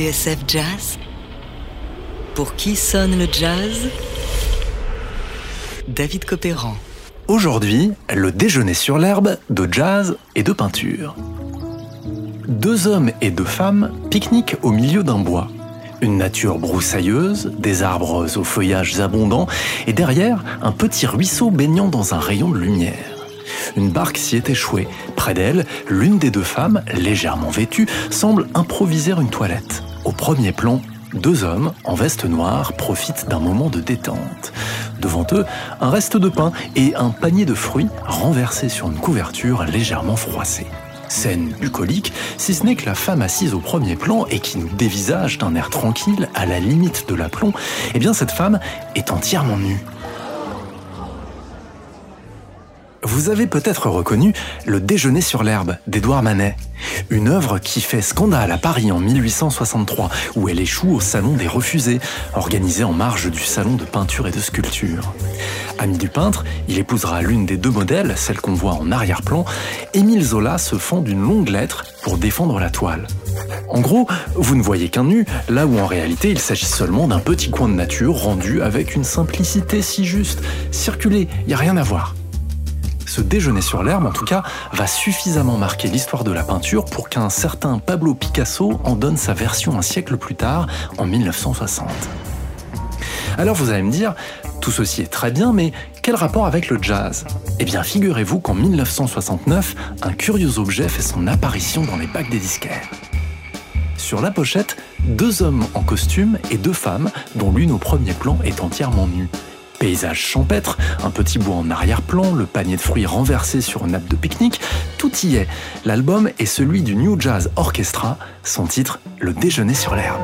TSF Jazz Pour qui sonne le jazz? David Copéran. Aujourd'hui, le déjeuner sur l'herbe de jazz et de peinture. Deux hommes et deux femmes pique-niquent au milieu d'un bois. Une nature broussailleuse, des arbres aux feuillages abondants, et derrière, un petit ruisseau baignant dans un rayon de lumière. Une barque s'y est échouée. Près d'elle, l'une des deux femmes, légèrement vêtue, semble improviser une toilette. Au premier plan, deux hommes en veste noire profitent d'un moment de détente. Devant eux, un reste de pain et un panier de fruits renversés sur une couverture légèrement froissée. Scène bucolique, si ce n'est que la femme assise au premier plan et qui nous dévisage d'un air tranquille à la limite de l'aplomb, eh bien cette femme est entièrement nue. Vous avez peut-être reconnu Le déjeuner sur l'herbe d'Édouard Manet, une œuvre qui fait scandale à Paris en 1863, où elle échoue au Salon des Refusés, organisé en marge du Salon de peinture et de sculpture. Ami du peintre, il épousera l'une des deux modèles, celle qu'on voit en arrière-plan. Émile Zola se fend d'une longue lettre pour défendre la toile. En gros, vous ne voyez qu'un nu, là où en réalité il s'agit seulement d'un petit coin de nature rendu avec une simplicité si juste. Circulez, il y a rien à voir ce déjeuner sur l'herbe, en tout cas, va suffisamment marquer l'histoire de la peinture pour qu'un certain Pablo Picasso en donne sa version un siècle plus tard, en 1960. Alors vous allez me dire, tout ceci est très bien, mais quel rapport avec le jazz? Eh bien, figurez-vous qu'en 1969, un curieux objet fait son apparition dans les bacs des disquaires. Sur la pochette, deux hommes en costume et deux femmes, dont l'une au premier plan est entièrement nue. Paysage champêtre, un petit bois en arrière-plan, le panier de fruits renversé sur une nappe de pique-nique, tout y est. L'album est celui du New Jazz Orchestra, son titre Le déjeuner sur l'herbe.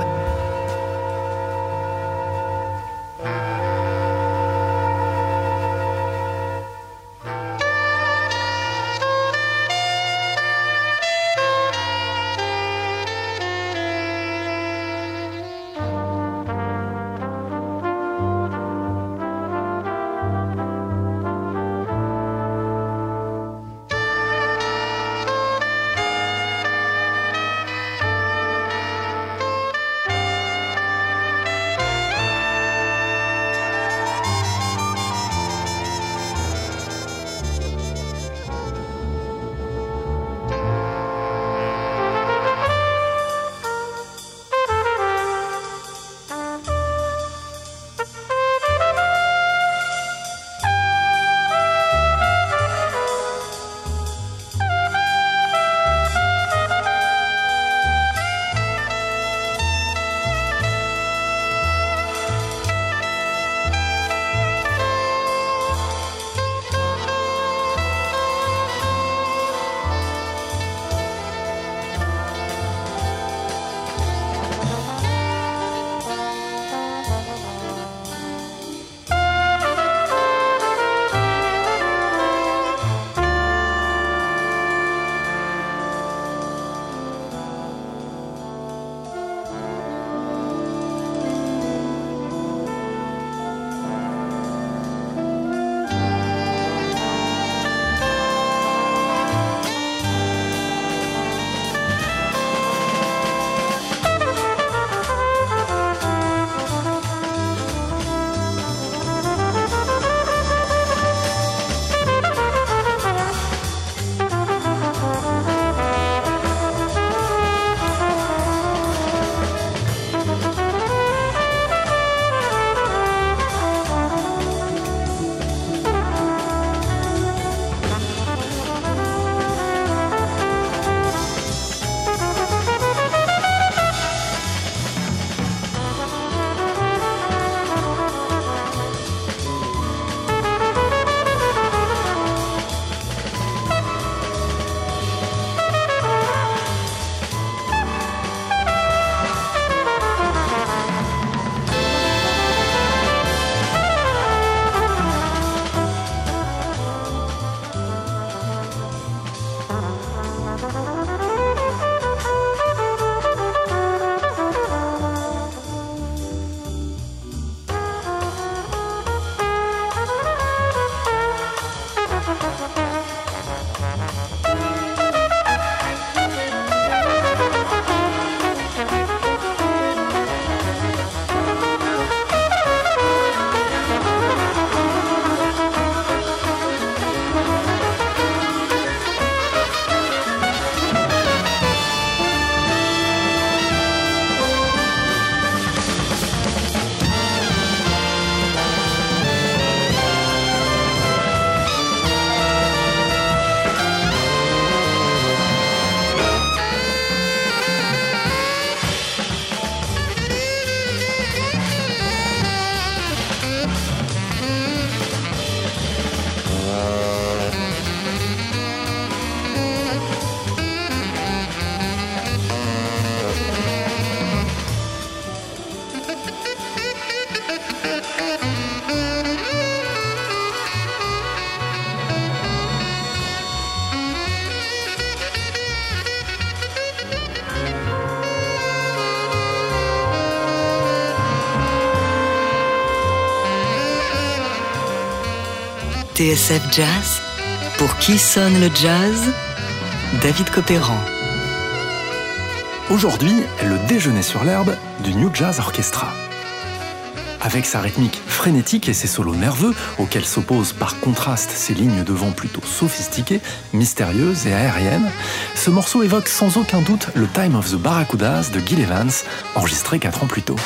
TSF Jazz Pour qui sonne le jazz David Copéran. Aujourd'hui, le déjeuner sur l'herbe du New Jazz Orchestra. Avec sa rythmique frénétique et ses solos nerveux, auxquels s'opposent par contraste ses lignes de vent plutôt sophistiquées, mystérieuses et aériennes, ce morceau évoque sans aucun doute le Time of the Barracudas de Gil Evans, enregistré 4 ans plus tôt.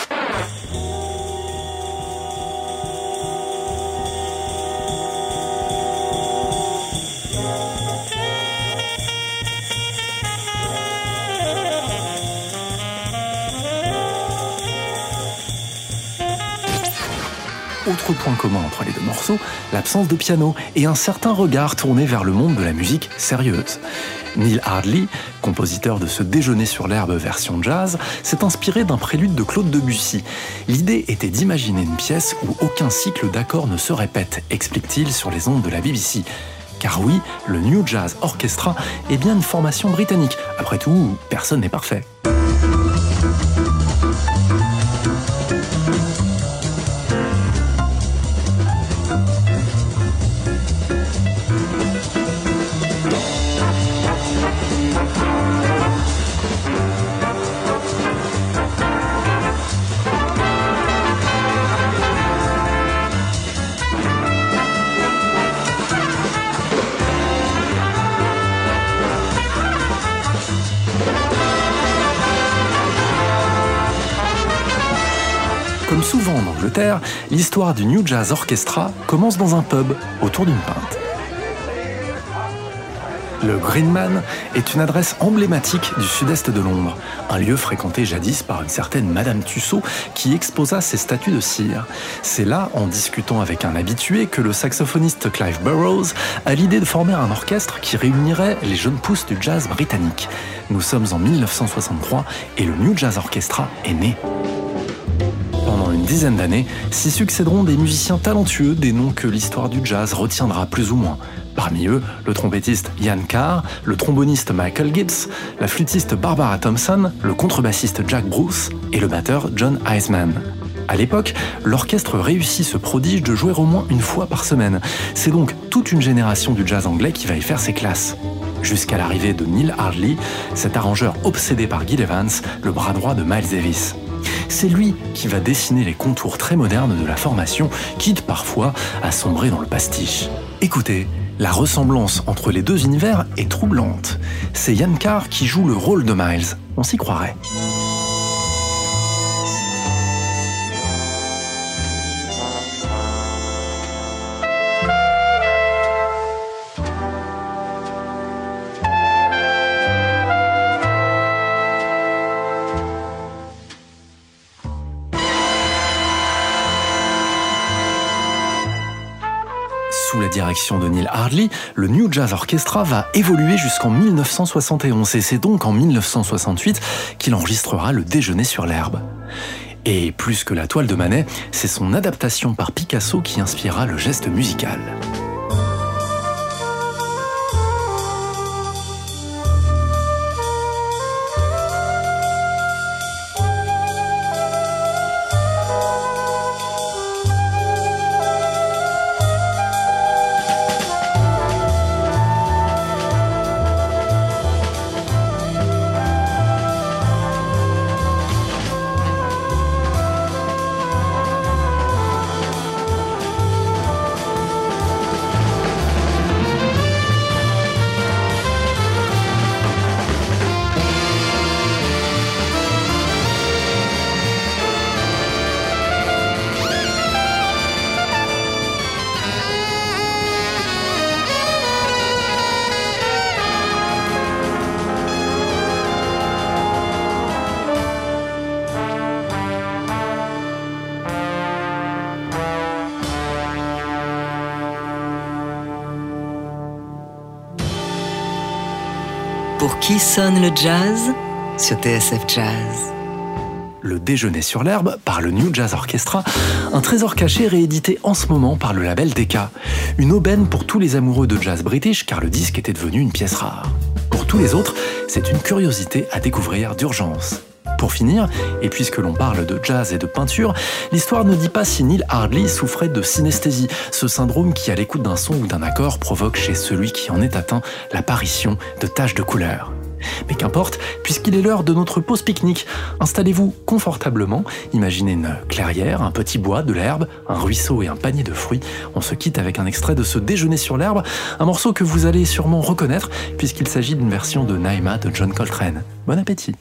Autre point commun entre les deux morceaux, l'absence de piano et un certain regard tourné vers le monde de la musique sérieuse. Neil Hardley, compositeur de ce déjeuner sur l'herbe version jazz, s'est inspiré d'un prélude de Claude Debussy. L'idée était d'imaginer une pièce où aucun cycle d'accords ne se répète, explique-t-il sur les ondes de la BBC. Car oui, le New Jazz Orchestra est bien une formation britannique. Après tout, personne n'est parfait. Comme souvent en Angleterre, l'histoire du New Jazz Orchestra commence dans un pub, autour d'une pinte. Le Greenman est une adresse emblématique du sud-est de Londres, un lieu fréquenté jadis par une certaine Madame Tussaud qui exposa ses statues de cire. C'est là, en discutant avec un habitué, que le saxophoniste Clive Burrows a l'idée de former un orchestre qui réunirait les jeunes pousses du jazz britannique. Nous sommes en 1963 et le New Jazz Orchestra est né une dizaine d'années, s'y succéderont des musiciens talentueux, des noms que l'histoire du jazz retiendra plus ou moins. Parmi eux, le trompettiste Ian Carr, le tromboniste Michael Gibbs, la flûtiste Barbara Thompson, le contrebassiste Jack Bruce et le batteur John Eisman. À l'époque, l'orchestre réussit ce prodige de jouer au moins une fois par semaine. C'est donc toute une génération du jazz anglais qui va y faire ses classes. Jusqu'à l'arrivée de Neil Hardley, cet arrangeur obsédé par Gil Evans, le bras droit de Miles Davis. C'est lui qui va dessiner les contours très modernes de la formation, quitte parfois à sombrer dans le pastiche. Écoutez, la ressemblance entre les deux univers est troublante. C'est Yann Carr qui joue le rôle de Miles, on s'y croirait. Sous la direction de Neil Hardley, le New Jazz Orchestra va évoluer jusqu'en 1971 et c'est donc en 1968 qu'il enregistrera le Déjeuner sur l'herbe. Et plus que la toile de Manet, c'est son adaptation par Picasso qui inspirera le geste musical. Qui sonne le jazz sur TSF Jazz le déjeuner sur l'herbe par le New Jazz Orchestra, un trésor caché réédité en ce moment par le label Decca. Une aubaine pour tous les amoureux de jazz british car le disque était devenu une pièce rare. Pour tous les autres, c'est une curiosité à découvrir d'urgence. Pour finir, et puisque l'on parle de jazz et de peinture, l'histoire ne dit pas si Neil Hardley souffrait de synesthésie, ce syndrome qui à l'écoute d'un son ou d'un accord provoque chez celui qui en est atteint l'apparition de taches de couleur. Mais qu'importe, puisqu'il est l'heure de notre pause pique-nique. Installez-vous confortablement, imaginez une clairière, un petit bois, de l'herbe, un ruisseau et un panier de fruits. On se quitte avec un extrait de ce Déjeuner sur l'herbe, un morceau que vous allez sûrement reconnaître, puisqu'il s'agit d'une version de Naima de John Coltrane. Bon appétit